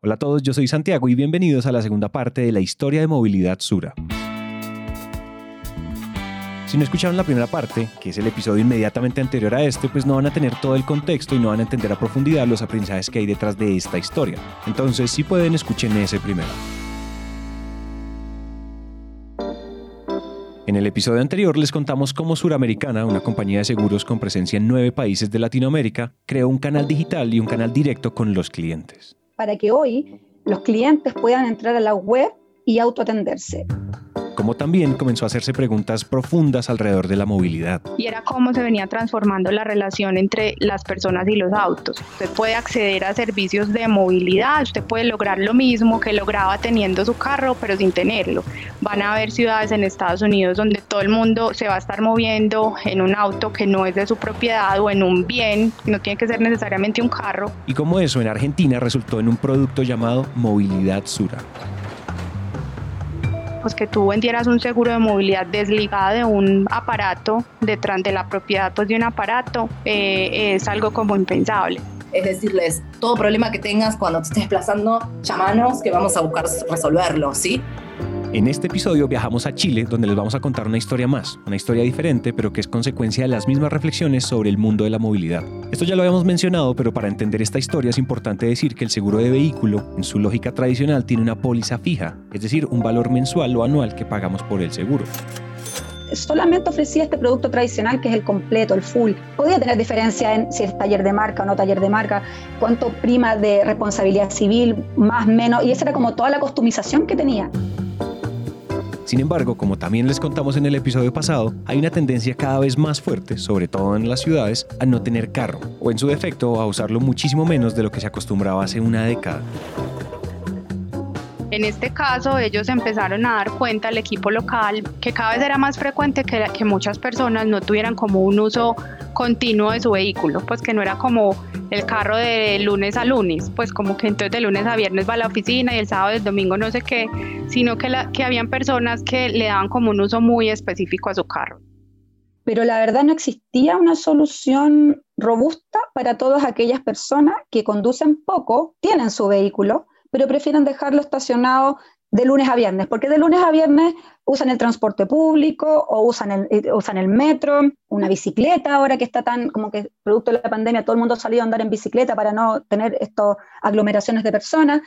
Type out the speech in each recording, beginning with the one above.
Hola a todos, yo soy Santiago y bienvenidos a la segunda parte de la historia de movilidad Sura. Si no escucharon la primera parte, que es el episodio inmediatamente anterior a este, pues no van a tener todo el contexto y no van a entender a profundidad los aprendizajes que hay detrás de esta historia. Entonces, si pueden, escuchen ese primero. En el episodio anterior les contamos cómo Suramericana, una compañía de seguros con presencia en nueve países de Latinoamérica, creó un canal digital y un canal directo con los clientes para que hoy los clientes puedan entrar a la web y autoatenderse como también comenzó a hacerse preguntas profundas alrededor de la movilidad. Y era cómo se venía transformando la relación entre las personas y los autos. Usted puede acceder a servicios de movilidad, usted puede lograr lo mismo que lograba teniendo su carro, pero sin tenerlo. Van a haber ciudades en Estados Unidos donde todo el mundo se va a estar moviendo en un auto que no es de su propiedad o en un bien, no tiene que ser necesariamente un carro. Y como eso en Argentina resultó en un producto llamado Movilidad Sura pues que tú vendieras un seguro de movilidad desligado de un aparato detrás de la propiedad pues, de un aparato eh, es algo como impensable. Es decirles, todo problema que tengas cuando te estés desplazando, llámanos que vamos a buscar resolverlo, ¿sí? En este episodio viajamos a Chile, donde les vamos a contar una historia más, una historia diferente, pero que es consecuencia de las mismas reflexiones sobre el mundo de la movilidad. Esto ya lo habíamos mencionado, pero para entender esta historia es importante decir que el seguro de vehículo, en su lógica tradicional, tiene una póliza fija, es decir, un valor mensual o anual que pagamos por el seguro solamente ofrecía este producto tradicional que es el completo, el full. Podía tener diferencia en si es taller de marca o no taller de marca, cuánto prima de responsabilidad civil, más, menos, y esa era como toda la customización que tenía. Sin embargo, como también les contamos en el episodio pasado, hay una tendencia cada vez más fuerte, sobre todo en las ciudades, a no tener carro, o en su defecto a usarlo muchísimo menos de lo que se acostumbraba hace una década. En este caso, ellos empezaron a dar cuenta al equipo local que cada vez era más frecuente que, que muchas personas no tuvieran como un uso continuo de su vehículo, pues que no era como el carro de lunes a lunes, pues como que entonces de lunes a viernes va a la oficina y el sábado y el domingo no sé qué, sino que, la, que habían personas que le daban como un uso muy específico a su carro. Pero la verdad no existía una solución robusta para todas aquellas personas que conducen poco, tienen su vehículo, pero prefieren dejarlo estacionado de lunes a viernes, porque de lunes a viernes usan el transporte público o usan el, eh, usan el metro, una bicicleta, ahora que está tan, como que producto de la pandemia, todo el mundo ha salido a andar en bicicleta para no tener estas aglomeraciones de personas,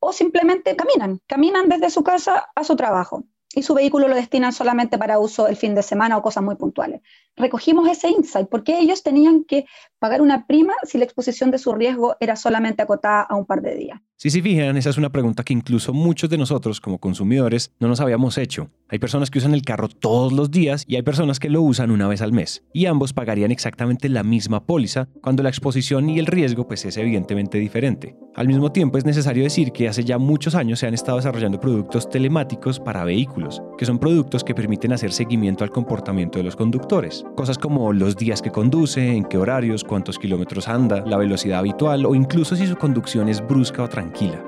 o simplemente caminan, caminan desde su casa a su trabajo y su vehículo lo destinan solamente para uso el fin de semana o cosas muy puntuales. Recogimos ese insight, porque ellos tenían que pagar una prima si la exposición de su riesgo era solamente acotada a un par de días. Si se fijan, esa es una pregunta que incluso muchos de nosotros como consumidores no nos habíamos hecho. Hay personas que usan el carro todos los días y hay personas que lo usan una vez al mes. Y ambos pagarían exactamente la misma póliza cuando la exposición y el riesgo pues es evidentemente diferente. Al mismo tiempo es necesario decir que hace ya muchos años se han estado desarrollando productos telemáticos para vehículos, que son productos que permiten hacer seguimiento al comportamiento de los conductores. Cosas como los días que conduce, en qué horarios, cuántos kilómetros anda, la velocidad habitual o incluso si su conducción es brusca o tranquila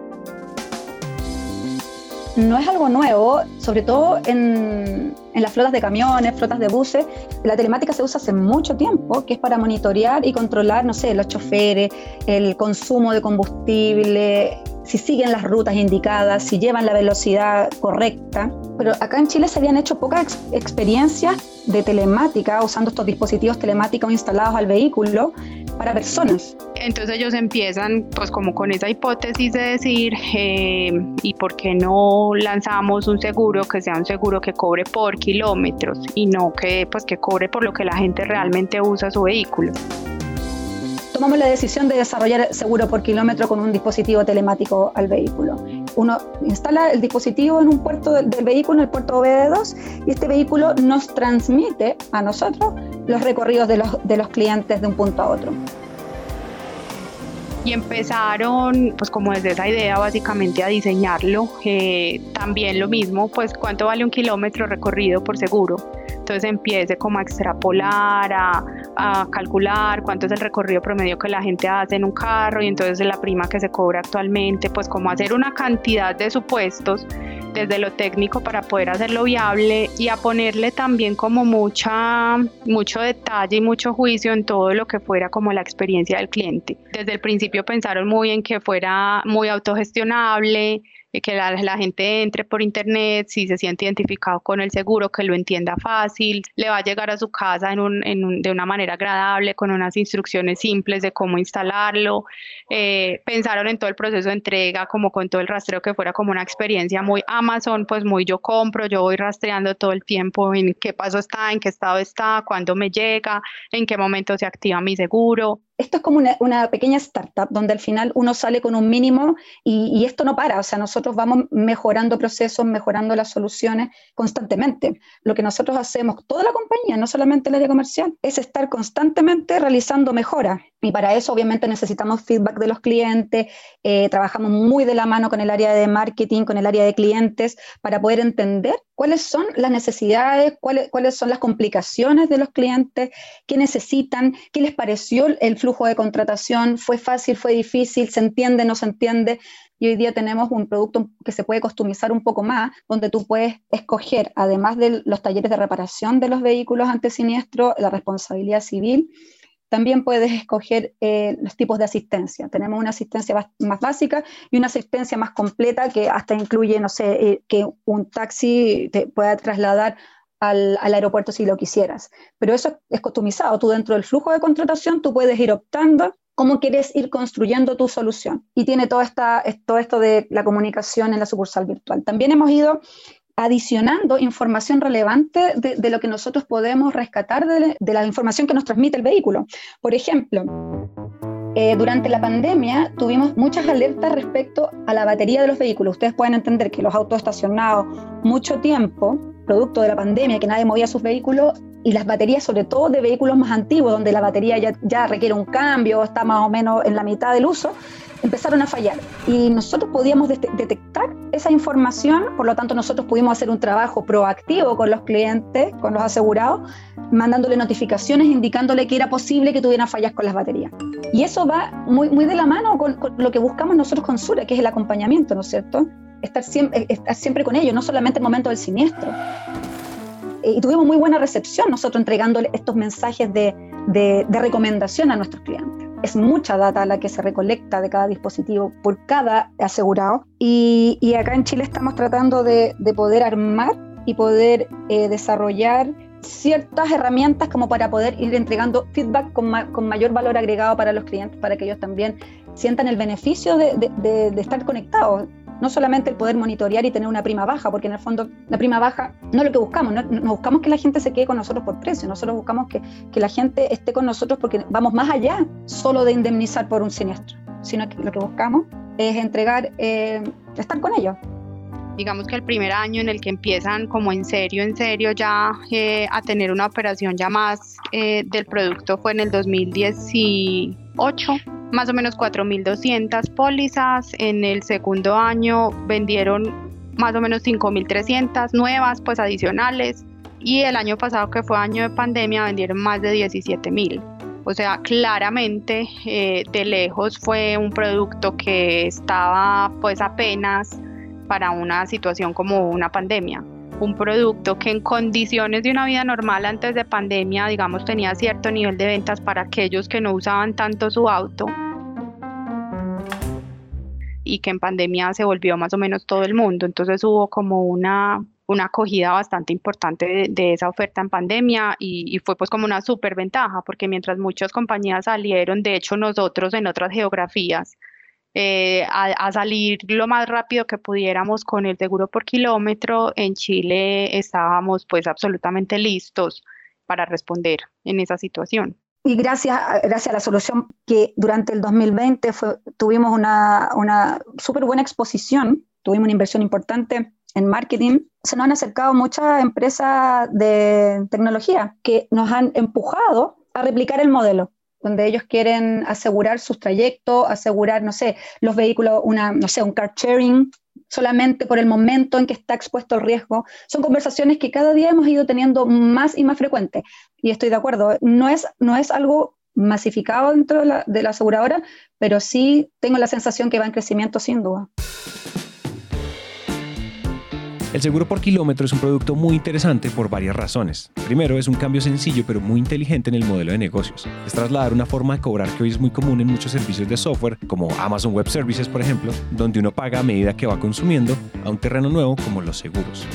no es algo nuevo, sobre todo en, en, las flotas de camiones, flotas de buses. La telemática se usa hace mucho tiempo, que es para monitorear y controlar, no sé, los choferes, el consumo de combustible, si siguen las rutas indicadas, si llevan la velocidad correcta. Pero acá en Chile se habían hecho pocas experiencias de telemática usando estos dispositivos telemáticos instalados al vehículo para personas. Entonces ellos empiezan pues como con esa hipótesis de decir, eh, ¿y por qué no lanzamos un seguro que sea un seguro que cobre por kilómetros y no que pues que cobre por lo que la gente realmente usa su vehículo? Tomamos la decisión de desarrollar seguro por kilómetro con un dispositivo telemático al vehículo. Uno instala el dispositivo en un puerto del, vehículo, en el puerto OBD2, y este vehículo nos transmite a nosotros los recorridos de los, de los clientes de un punto a otro y empezaron pues como desde esa idea básicamente a diseñarlo eh, también lo mismo pues cuánto vale un kilómetro recorrido por seguro entonces empiece como a extrapolar, a, a, calcular cuánto es el recorrido promedio que la gente hace en un carro y entonces la prima que se cobra actualmente, pues como hacer una cantidad de supuestos desde lo técnico para poder hacerlo viable y a ponerle también como mucha, mucho detalle y mucho juicio en todo lo que fuera como la experiencia del cliente. Desde el principio pensaron muy en que fuera muy autogestionable, que la, la, gente entre por internet, si se siente identificado con el seguro, que lo entienda fácil, le va a llegar a su casa en un, en un, de una manera agradable, con unas instrucciones simples de cómo instalarlo. Eh, pensaron en todo el proceso de entrega, como con todo el rastreo, que fuera como una experiencia muy Amazon, pues muy yo compro, yo voy rastreando todo el tiempo en qué paso está, en qué estado está, cuándo me llega, en qué momento se activa mi seguro esto es como una, pequeña startup donde al final uno sale con un mínimo y, esto no para, o sea, nosotros vamos mejorando procesos, mejorando las soluciones constantemente. Lo que nosotros hacemos, toda la compañía, no solamente el área comercial, es estar constantemente realizando mejoras. Y para eso obviamente necesitamos feedback de los clientes, eh, trabajamos muy de la mano con el área de marketing, con el área de clientes, para poder entender cuáles son las necesidades, cuáles, cuáles son las complicaciones de los clientes, qué necesitan, qué les pareció el flujo de contratación, fue fácil, fue difícil, se entiende, no se entiende. Y hoy día tenemos un producto que se puede customizar un poco más, donde tú puedes escoger, además de los talleres de reparación de los vehículos ante siniestro, la responsabilidad civil, también puedes escoger eh, los tipos de asistencia. Tenemos una asistencia más básica y una asistencia más completa que hasta incluye, no sé, eh, que un taxi te pueda trasladar al, aeropuerto si lo quisieras. Pero eso es customizado. Tú dentro del flujo de contratación, tú puedes ir optando cómo quieres ir construyendo tu solución. Y tiene todo, esto de la comunicación en la sucursal virtual. También hemos ido adicionando información relevante de, lo que nosotros podemos rescatar de, la información que nos transmite el vehículo. Por ejemplo, eh, durante la pandemia tuvimos muchas alertas respecto a la batería de los vehículos. Ustedes pueden entender que los autos estacionados mucho tiempo, producto de la pandemia, que nadie movía sus vehículos, y las baterías, sobre todo de vehículos más antiguos, donde la batería ya, ya requiere un cambio, está más o menos en la mitad del uso, empezaron a fallar y nosotros podíamos detectar esa información, por lo tanto nosotros pudimos hacer un trabajo proactivo con los clientes, con los asegurados, mandándole notificaciones indicándole que era posible que tuvieran fallas con las baterías. Y eso va muy, muy de la mano con, lo que buscamos nosotros con Sura, que es el acompañamiento, ¿no es cierto? Estar siempre, estar siempre con ellos, no solamente en el momento del siniestro. Y tuvimos muy buena recepción nosotros entregándole estos mensajes de, de recomendación a nuestros clientes es mucha data la que se recolecta de cada dispositivo por cada asegurado. Y, acá en Chile estamos tratando de, poder armar y poder eh, desarrollar ciertas herramientas como para poder ir entregando feedback con, mayor valor agregado para los clientes, para que ellos también sientan el beneficio de estar conectados no solamente el poder monitorear y tener una prima baja, porque en el fondo la prima baja no es lo que buscamos, no, buscamos que la gente se quede con nosotros por precio, nosotros buscamos que, que, la gente esté con nosotros porque vamos más allá solo de indemnizar por un siniestro, sino que lo que buscamos es entregar, eh, estar con ellos. Digamos que el primer año en el que empiezan como en serio, en serio ya eh, a tener una operación ya más eh, del producto fue en el 2018 más o menos 4.200 pólizas. En el segundo año vendieron más o menos 5.300 nuevas, pues adicionales. Y el año pasado, que fue año de pandemia, vendieron más de 17.000. O sea, claramente eh, de lejos fue un producto que estaba pues apenas para una situación como una pandemia un producto que en condiciones de una vida normal antes de pandemia, digamos, tenía cierto nivel de ventas para aquellos que no usaban tanto su auto y que en pandemia se volvió más o menos todo el mundo. Entonces hubo como una, una acogida bastante importante de, esa oferta en pandemia y, fue pues como una súper ventaja porque mientras muchas compañías salieron, de hecho nosotros en otras geografías, eh, a, salir lo más rápido que pudiéramos con el seguro por kilómetro. En Chile estábamos pues absolutamente listos para responder en esa situación. Y gracias, gracias a la solución que durante el 2020 tuvimos una, una súper buena exposición, tuvimos una inversión importante en marketing, se nos han acercado muchas empresas de tecnología que nos han empujado a replicar el modelo donde ellos quieren asegurar sus trayectos, asegurar, no sé, los vehículos, una, no sé, un car sharing, solamente por el momento en que está expuesto al riesgo. Son conversaciones que cada día hemos ido teniendo más y más frecuentes. Y estoy de acuerdo, no es, no es algo masificado dentro de la, de la aseguradora, pero sí tengo la sensación que va en crecimiento sin duda. El seguro por kilómetro es un producto muy interesante por varias razones. Primero, es un cambio sencillo pero muy inteligente en el modelo de negocios. Es trasladar una forma de cobrar que hoy es muy común en muchos servicios de software, como Amazon Web Services, por ejemplo, donde uno paga a medida que va consumiendo a un terreno nuevo como los seguros.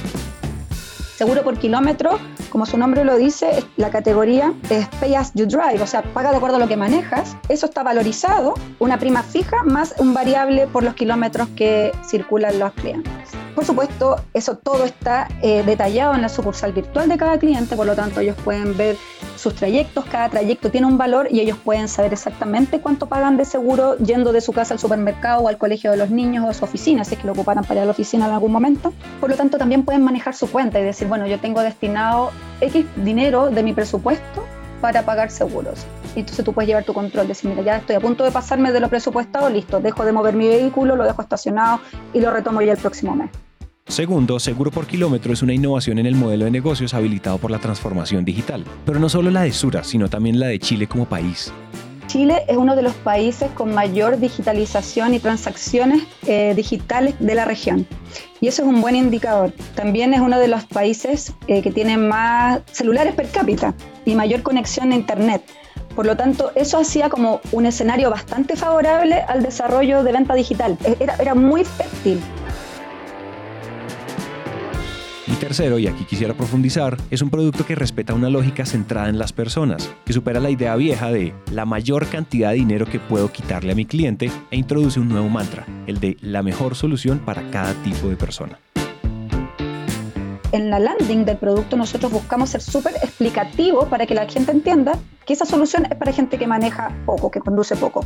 Seguro por kilómetro, como su nombre lo dice, la categoría es Pay as you drive, o sea, paga de acuerdo a lo que manejas. Eso está valorizado, una prima fija más un variable por los kilómetros que circulan los clientes. Por supuesto, eso todo está eh, detallado en la sucursal virtual de cada cliente, por lo tanto ellos pueden ver sus trayectos, cada trayecto tiene un valor y ellos pueden saber exactamente cuánto pagan de seguro yendo de su casa al supermercado o al colegio de los niños o a su oficina, si es que lo ocuparan para ir a la oficina en algún momento. Por lo tanto, también pueden manejar su cuenta y decir, bueno, yo tengo destinado X dinero de mi presupuesto para pagar seguros. Entonces tú puedes llevar tu control, decir, mira, ya estoy a punto de pasarme de lo presupuestado, listo, dejo de mover mi vehículo, lo dejo estacionado y lo retomo ya el próximo mes. Segundo, Seguro por Kilómetro es una innovación en el modelo de negocios habilitado por la transformación digital, pero no solo la de Sura, sino también la de Chile como país. Chile es uno de los países con mayor digitalización y transacciones eh, digitales de la región. Y eso es un buen indicador. También es uno de los países eh, que tiene más celulares per cápita y mayor conexión a Internet. Por lo tanto, eso hacía como un escenario bastante favorable al desarrollo de venta digital. Era, era muy fértil. Y tercero, y aquí quisiera profundizar, es un producto que respeta una lógica centrada en las personas, que supera la idea vieja de la mayor cantidad de dinero que puedo quitarle a mi cliente e introduce un nuevo mantra, el de la mejor solución para cada tipo de persona en la landing del producto nosotros buscamos ser súper explicativos para que la gente entienda que esa solución es para gente que maneja poco, que conduce poco.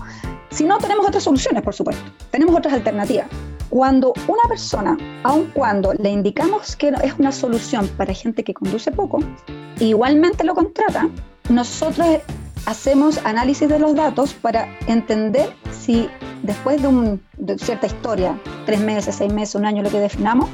Si no, tenemos otras soluciones, por supuesto. Tenemos otras alternativas. Cuando una persona, aun cuando le indicamos que es una solución para gente que conduce poco, igualmente lo contrata, nosotros hacemos análisis de los datos para entender si después de, un, cierta historia, tres meses, seis meses, un año, lo que definamos,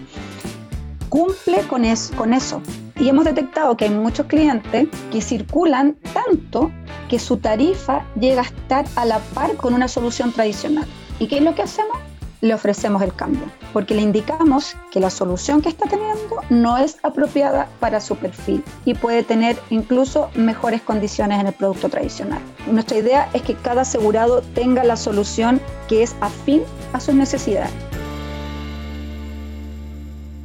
cumple con, con eso. Y hemos detectado que hay muchos clientes que circulan tanto que su tarifa llega a estar a la par con una solución tradicional. ¿Y qué es lo que hacemos? Le ofrecemos el cambio, porque le indicamos que la solución que está teniendo no es apropiada para su perfil y puede tener incluso mejores condiciones en el producto tradicional. Nuestra idea es que cada asegurado tenga la solución que es afín a sus necesidades.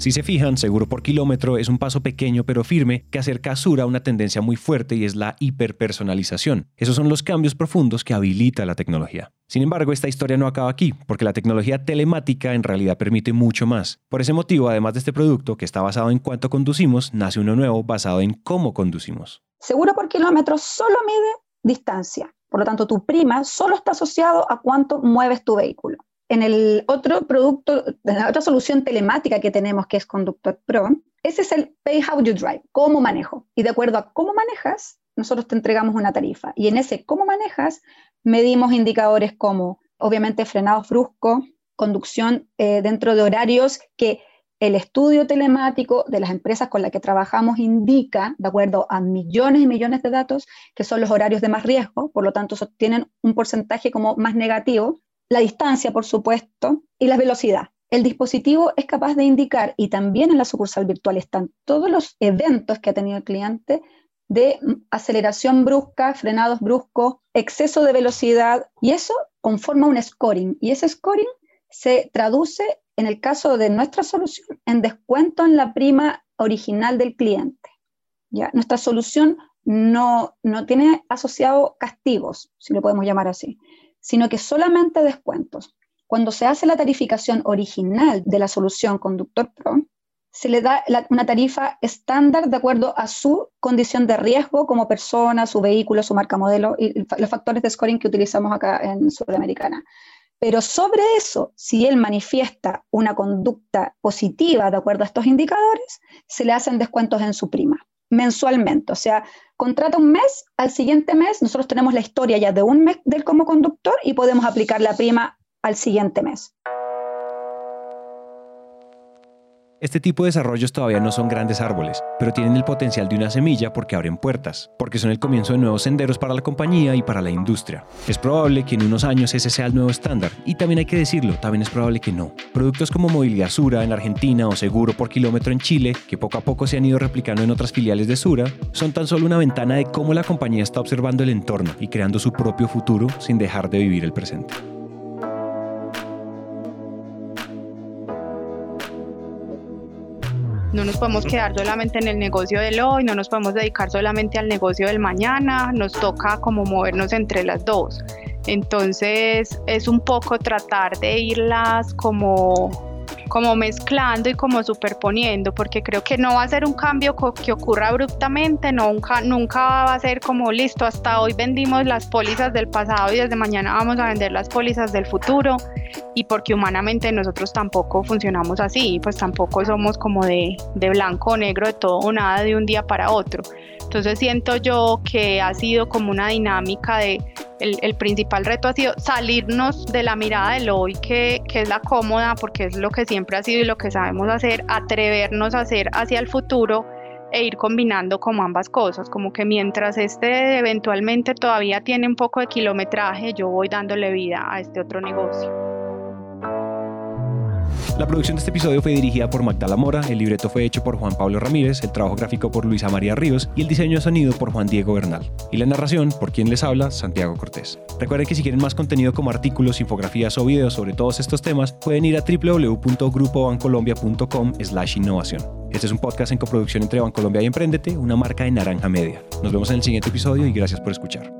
Si se fijan, seguro por kilómetro es un paso pequeño pero firme que acerca a Sura una tendencia muy fuerte y es la hiperpersonalización. Esos son los cambios profundos que habilita la tecnología. Sin embargo, esta historia no acaba aquí, porque la tecnología telemática en realidad permite mucho más. Por ese motivo, además de este producto que está basado en cuánto conducimos, nace uno nuevo basado en cómo conducimos. Seguro por kilómetro solo mide distancia. Por lo tanto, tu prima solo está asociado a cuánto mueves tu vehículo en el otro producto, en la otra solución telemática que tenemos, que es Conductor Pro, ese es el Pay How You Drive, cómo manejo. Y de acuerdo a cómo manejas, nosotros te entregamos una tarifa. Y en ese cómo manejas, medimos indicadores como, obviamente, frenados bruscos, conducción eh, dentro de horarios que el estudio telemático de las empresas con las que trabajamos indica, de acuerdo a millones y millones de datos, que son los horarios de más riesgo, por lo tanto, tienen un porcentaje como más negativo la distancia, por supuesto, y la velocidad. El dispositivo es capaz de indicar, y también en la sucursal virtual están todos los eventos que ha tenido el cliente de aceleración brusca, frenados bruscos, exceso de velocidad, y eso conforma un scoring. Y ese scoring se traduce, en el caso de nuestra solución, en descuento en la prima original del cliente. ¿ya? Nuestra solución no, no tiene asociado castigos, si lo podemos llamar así sino que solamente descuentos. Cuando se hace la tarificación original de la solución Conductor Pro, se le da una tarifa estándar de acuerdo a su condición de riesgo como persona, su vehículo, su marca modelo y los factores de scoring que utilizamos acá en Sudamericana. Pero sobre eso, si él manifiesta una conducta positiva de acuerdo a estos indicadores, se le hacen descuentos en su prima mensualmente. O sea, contrata un mes, al siguiente mes nosotros tenemos la historia ya de un mes del como conductor y podemos aplicar la prima al siguiente mes. Este tipo de desarrollos todavía no son grandes árboles, pero tienen el potencial de una semilla porque abren puertas, porque son el comienzo de nuevos senderos para la compañía y para la industria. Es probable que en unos años ese sea el nuevo estándar, y también hay que decirlo, también es probable que no. Productos como Movilidad Sura en Argentina o Seguro por kilómetro en Chile, que poco a poco se han ido replicando en otras filiales de Sura, son tan solo una ventana de cómo la compañía está observando el entorno y creando su propio futuro sin dejar de vivir el presente. No nos podemos quedar solamente en el negocio del hoy, no nos podemos dedicar solamente al negocio del mañana, nos toca como movernos entre las dos. Entonces es un poco tratar de irlas como como mezclando y como superponiendo, porque creo que no va a ser un cambio que ocurra abruptamente, nunca, nunca va a ser como listo, hasta hoy vendimos las pólizas del pasado y desde mañana vamos a vender las pólizas del futuro, y porque humanamente nosotros tampoco funcionamos así, pues tampoco somos como de, de blanco o negro, de todo o nada de un día para otro. Entonces siento yo que ha sido como una dinámica de, el, principal reto ha sido salirnos de la mirada del hoy, que, que, es la cómoda, porque es lo que siempre ha sido y lo que sabemos hacer, atrevernos a hacer hacia el futuro e ir combinando como ambas cosas, como que mientras este eventualmente todavía tiene un poco de kilometraje, yo voy dándole vida a este otro negocio. La producción de este episodio fue dirigida por Magdala Mora, el libreto fue hecho por Juan Pablo Ramírez, el trabajo gráfico por Luisa María Ríos y el diseño de sonido por Juan Diego Bernal. Y la narración, por quien les habla, Santiago Cortés. Recuerden que si quieren más contenido como artículos, infografías o videos sobre todos estos temas, pueden ir a www.grupobancolombia.com slash innovación. Este es un podcast en coproducción entre Bancolombia y Emprendete, una marca de Naranja Media. Nos vemos en el siguiente episodio y gracias por escuchar.